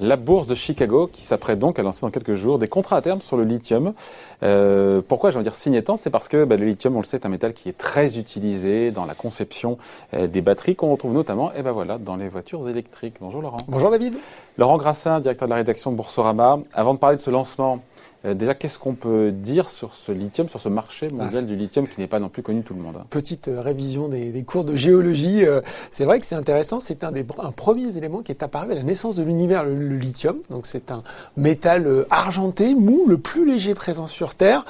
la bourse de Chicago qui s'apprête donc à lancer dans quelques jours des contrats à terme sur le lithium. Euh, pourquoi je veux dire signé tant C'est parce que bah, le lithium, on le sait, est un métal qui est très utilisé dans la conception euh, des batteries qu'on retrouve notamment, et ben voilà, dans les voitures électriques. Bonjour Laurent. Bonjour David. Laurent Grassin, directeur de la rédaction de Boursorama. Avant de parler de ce lancement, euh, déjà, qu'est-ce qu'on peut dire sur ce lithium, sur ce marché mondial du lithium qui n'est pas non plus connu tout le monde hein Petite euh, révision des, cours de géologie. Euh, c'est vrai que c'est intéressant. C'est un des un premiers éléments qui est apparu à la naissance de l'univers, le, lithium. Donc c'est un métal argenté, mou, le plus léger présent sur Terre,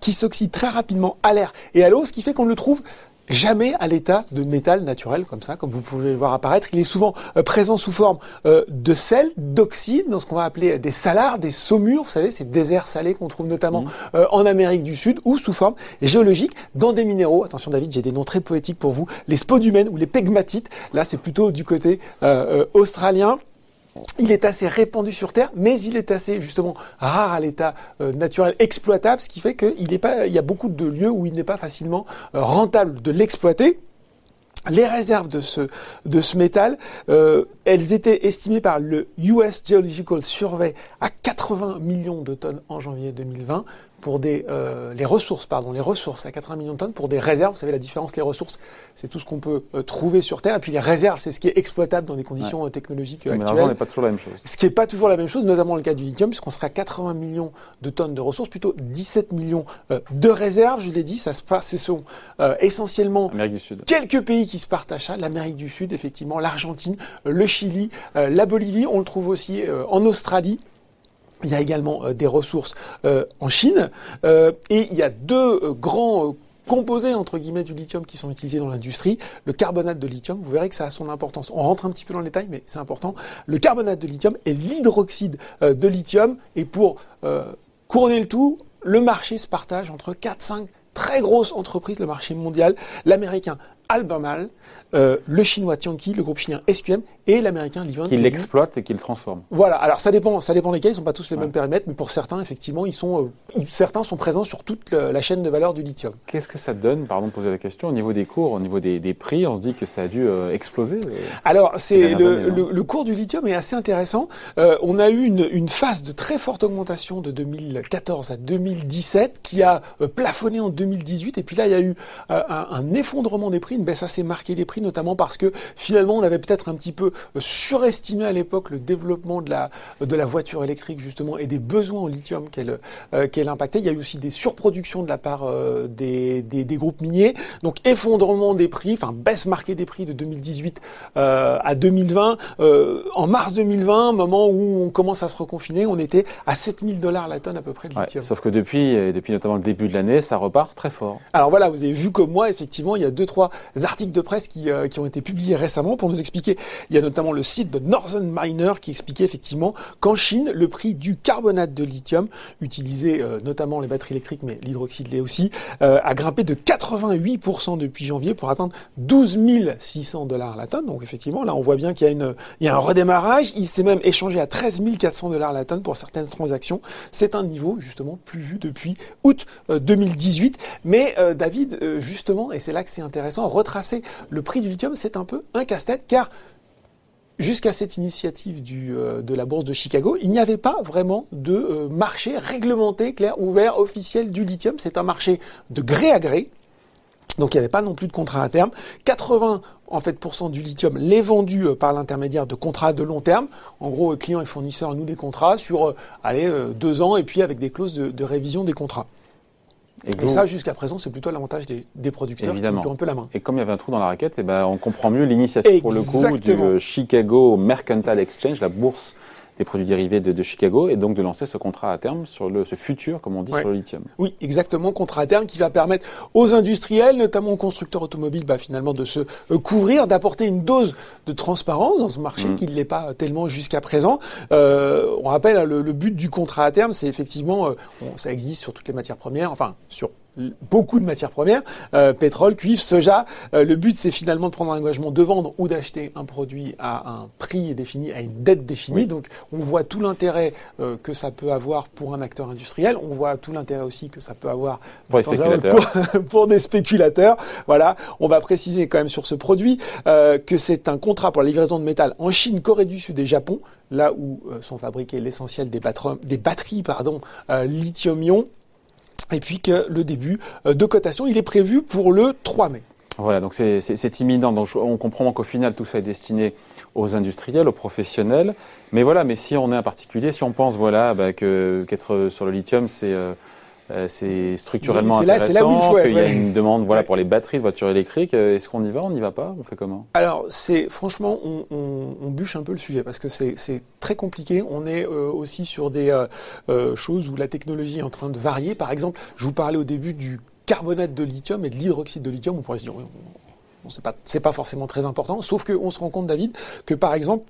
qui s'oxyde très rapidement à l'air et à l'eau, ce qui fait qu'on le trouve jamais à l'état de métal naturel comme ça, comme vous pouvez le voir apparaître. Il est souvent euh, présent sous forme euh, de sel, d'oxyde, dans ce qu'on va appeler des salars, des saumures, vous savez, ces déserts salés qu'on trouve notamment mmh. euh, en Amérique du Sud, ou sous forme géologique dans des minéraux. Attention David, j'ai des noms très poétiques pour vous. Les spodumènes ou les pegmatites. Là, c'est plutôt du côté australien. Il est assez répandu sur Terre, mais il est assez justement rare à l'état euh, naturel exploitable, ce qui fait qu'il pas, il y a beaucoup de lieux où il n'est pas facilement euh, rentable de l'exploiter. Les réserves de ce, métal, euh, elles étaient estimées par le US Geological Survey à 80 millions de tonnes en janvier 2020 pour des euh, les ressources pardon les ressources à 80 millions de tonnes pour des réserves. Vous savez la différence les ressources c'est tout ce qu'on peut euh, trouver sur terre. Et puis les réserves c'est ce qui est exploitable dans des conditions euh, technologiques Mais actuelles. n'est pas toujours la même chose. Ce qui est pas toujours la même chose notamment le cas du lithium puisqu'on sera à 80 millions de tonnes de ressources plutôt 17 millions de réserves je l'ai dit. Ça se passe ce sont essentiellement quelques pays qui se partagent ça. l'Amérique du Sud effectivement l'Argentine le Chili la Bolivie. On le trouve aussi en Australie il y a également euh, des ressources euh, en Chine euh, et il y a deux grands composés entre guillemets du lithium qui sont utilisés dans l'industrie. Le carbonate de lithium, vous verrez que ça a son importance. On rentre un petit peu dans le détail, mais c'est important. Le carbonate de lithium et l'hydroxyde de lithium. Et pour couronner le tout, le marché se partage entre 4-5 très grosses entreprises, le marché mondial, l'américain Albemarle, euh, le chinois Tianqi, le groupe chinois SQM et l'américain Livent. Qui l'exploite et qui le transforme. Voilà. Alors ça dépend, ça dépend lesquels. Ils sont pas tous les mêmes périmètres, mais pour certains, effectivement, ils sont, euh, certains sont présents sur toute la chaîne de valeur du lithium. Qu'est-ce que ça donne, pardon de poser la question, au niveau des cours, au niveau des, prix On se dit que ça a dû euh, exploser. Alors c'est le, le, cours du lithium est assez intéressant. on a eu une, une, phase de très forte augmentation de 2014 à 2017 qui a plafonné en 2018 et puis là il y a eu un, un effondrement des prix une baisse assez marquée des prix, notamment parce que finalement on avait peut-être un petit peu surestimé à l'époque le développement de la, de la voiture électrique justement et des besoins en lithium qu'elle euh, qu'elle impactait. Il y a eu aussi des surproductions de la part euh, des, des, des, groupes miniers. Donc effondrement des prix, enfin baisse marquée des prix de 2018 euh, à 2020. en mars 2020, moment où on commence à se reconfiner, on était à 7000 dollars la tonne à peu près de lithium. sauf que depuis, depuis notamment le début de l'année, ça repart très fort. Alors voilà, vous avez vu comme moi, effectivement, il y a deux trois articles de presse qui, euh, qui ont été publiés récemment pour nous expliquer. Il y a notamment le site de Northern Miner qui expliquait effectivement qu'en Chine, le prix du carbonate de lithium, utilisé euh, notamment les batteries électriques, mais l'hydroxyde l'est aussi, euh, a grimpé de 88% depuis janvier pour atteindre 12 600 dollars la tonne. Donc effectivement, là, on voit bien qu'il y a, une, il y a un redémarrage. Il s'est même échangé à 13 400 dollars la tonne pour certaines transactions. C'est un niveau justement plus vu depuis août 2018. Mais David, justement, et c'est là que c'est intéressant, retracer le prix du lithium, c'est un peu un casse-tête car jusqu'à cette initiative euh, de la bourse de Chicago, il n'y avait pas vraiment de euh, marché réglementé, clair, ouvert, officiel du lithium. C'est un marché de gré à gré. Donc il n'y avait pas non plus de contrat à terme. 80 en fait du lithium l'est vendu euh, par l'intermédiaire de contrats de long terme. En gros, clients et fournisseurs nous des contrats sur allez deux ans et puis avec des clauses de révision des contrats. Et, ça, jusqu'à présent, c'est plutôt l'avantage des, des, producteurs qui, ont un peu la main. Et comme il y avait un trou dans la raquette, et eh ben, on comprend mieux l'initiative pour le coup du Chicago Mercantile Exchange, la bourse des produits dérivés de, Chicago et donc de lancer ce contrat à terme sur le ce futur, comme on dit, sur le lithium. Oui, exactement, contrat à terme qui va permettre aux industriels, notamment aux constructeurs automobiles, bah, finalement de se euh, couvrir, d'apporter une dose de transparence dans ce marché mm. qui ne l'est pas tellement jusqu'à présent. Euh, on rappelle, hein, le, but du contrat à terme, c'est effectivement, euh, ça existe sur toutes les matières premières, enfin sur beaucoup de matières premières, euh, pétrole, cuivre, soja. Euh, le but, c'est finalement de prendre un engagement de vendre ou d'acheter un produit à un prix défini, à une dette définie. Donc, on voit tout l'intérêt euh, que ça peut avoir pour un acteur industriel. On voit tout l'intérêt aussi que ça peut avoir pour, les spéculateurs. Pour, pour, des spéculateurs. Voilà. On va préciser quand même sur ce produit que c'est un contrat pour la livraison de métal en Chine, Corée du Sud et Japon, là où sont fabriqués l'essentiel des, des, batteries pardon, lithium-ion et puis que le début euh, de cotation, il est prévu pour le 3 mai. Voilà, donc c'est imminent. Donc on comprend qu'au final, tout ça est destiné aux industriels, aux professionnels. Mais voilà, mais si on est un particulier, si on pense voilà, bah, qu'être sur le lithium, c'est euh, euh, c'est structurellement intéressant, qu'il y a une demande voilà, pour les batteries de voitures électriques. Euh, est-ce qu'on y va On n'y va pas? On fait comment? Alors, c'est franchement, on, on, on, bûche un peu le sujet parce que c'est très compliqué. On est euh, aussi sur des choses où la technologie est en train de varier. Par exemple, je vous parlais au début du carbonate de lithium et de l'hydroxyde de lithium. On pourrait se dire, bon, c'est pas, pas forcément très important. Sauf qu'on se rend compte, David, que par exemple,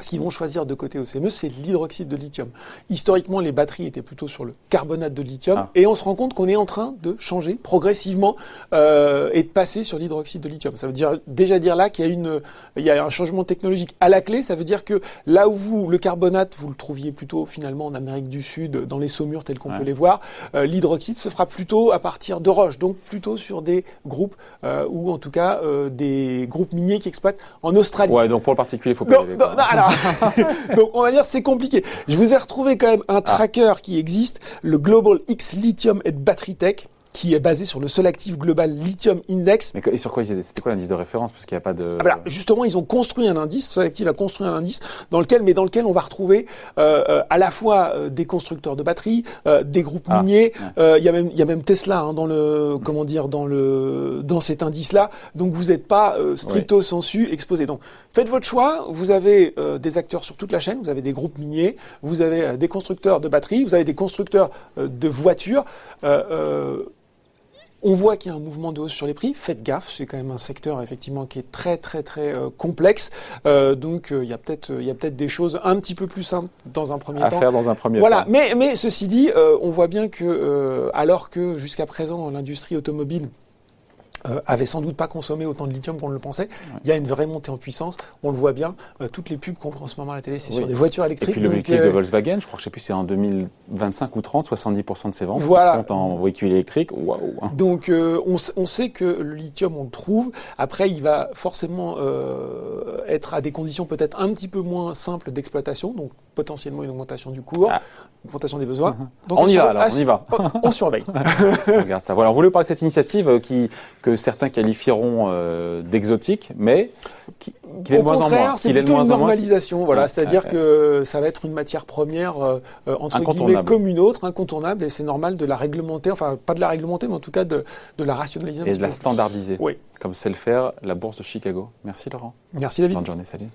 ce qu'ils vont choisir de côté au CME, c'est l'hydroxyde de lithium. Historiquement, les batteries étaient plutôt sur le carbonate de lithium, ah. et on se rend compte qu'on est en train de changer progressivement euh, et de passer sur l'hydroxyde de lithium. Ça veut dire déjà dire là qu'il y a une, il y a un changement technologique à la clé. Ça veut dire que là où vous le carbonate, vous le trouviez plutôt finalement en Amérique du Sud, dans les saumures tels qu'on peut les voir, euh, l'hydroxyde se fera plutôt à partir de roches, donc plutôt sur des groupes euh, ou en tout cas euh, des groupes miniers qui exploitent en Australie. Ouais, donc pour le particulier, il faut pas. Non, non, Donc on va dire c'est compliqué. Je vous ai retrouvé quand même un tracker qui existe, le Global X Lithium and Battery Tech qui est basé sur le seul actif global Lithium Index. Mais et sur quoi C'était quoi l'indice de référence? Parce qu'il n'y a pas de. Ah bah justement, ils ont construit un indice. Solactive a construit un indice dans lequel, mais dans lequel on va retrouver euh, euh à la fois euh, des constructeurs de batteries, euh, des groupes ah, miniers. Il y a même il y a même Tesla hein, dans le comment dire dans le dans cet indice-là. Donc vous n'êtes pas stricto sensu exposé. Donc faites votre choix. Vous avez des acteurs sur toute la chaîne. Vous avez des groupes miniers. Vous avez des constructeurs de batteries. Vous avez des constructeurs de voitures. On voit qu'il y a un mouvement de hausse sur les prix. Faites gaffe, c'est quand même un secteur effectivement qui est très très très euh, complexe. Euh, donc euh, il y a peut-être il y a peut-être des choses un petit peu plus simples dans un premier temps. À faire dans un premier voilà. Mais mais ceci dit, on voit bien que alors que jusqu'à présent l'industrie automobile euh, avait sans doute pas consommé autant de lithium qu'on le pensait. Il y a une vraie montée en puissance. On le voit bien. Euh, toutes les pubs qu'on voit en ce moment à la télé, c'est sur des voitures électriques. Et puis l'objectif de euh, Volkswagen, je crois que je sais plus, c'est en 2025 ou 30, 70% de ses ventes sont en véhicules électriques. Waouh. Donc on, on, sait que le lithium, on le trouve. Après, il va forcément être à des conditions peut-être un petit peu moins simples d'exploitation. Donc potentiellement une augmentation du cours, ah. une augmentation des besoins. Mhm. Donc on, y va, alors, on y va. on surveille. regarde ça. Voilà, on voulait parler de cette initiative qui, que certains qualifieront euh, d'exotique, mais qui, qui est de moins en moins. C'est plutôt une normalisation, voilà, c'est-à-dire que ça va être une matière première euh, euh, entre guillemets comme une autre, incontournable, et c'est normal de la réglementer, enfin pas de la réglementer, mais en tout cas de, de la rationaliser. Et de la standardiser. Oui. Comme sait le faire la bourse de Chicago. Merci Laurent. Merci David. Bonne journée, salut.